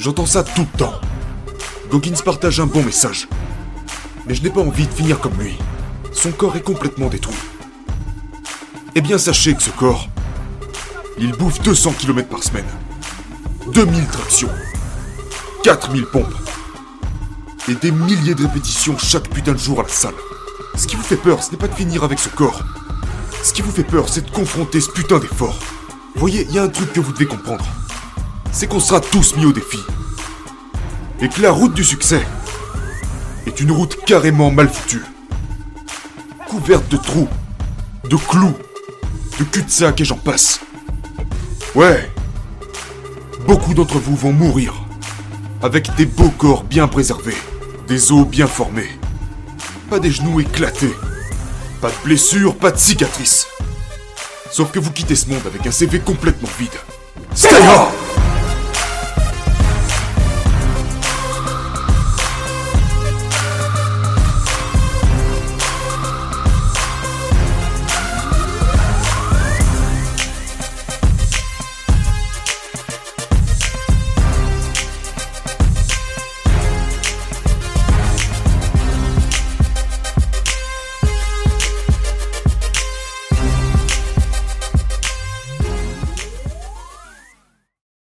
J'entends ça tout le temps. Goggins partage un bon message. Mais je n'ai pas envie de finir comme lui. Son corps est complètement détruit. Eh bien, sachez que ce corps, il bouffe 200 km par semaine. 2000 tractions. 4000 pompes. Et des milliers de répétitions chaque putain de jour à la salle. Ce qui vous fait peur, ce n'est pas de finir avec ce corps. Ce qui vous fait peur, c'est de confronter ce putain d'effort. Voyez, il y a un truc que vous devez comprendre. C'est qu'on sera tous mis au défi. Et que la route du succès est une route carrément mal foutue. Couverte de trous, de clous, de cul-de-sac et j'en passe. Ouais. Beaucoup d'entre vous vont mourir. Avec des beaux corps bien préservés, des os bien formés. Pas des genoux éclatés. Pas de blessures, pas de cicatrices. Sauf que vous quittez ce monde avec un CV complètement vide. Stay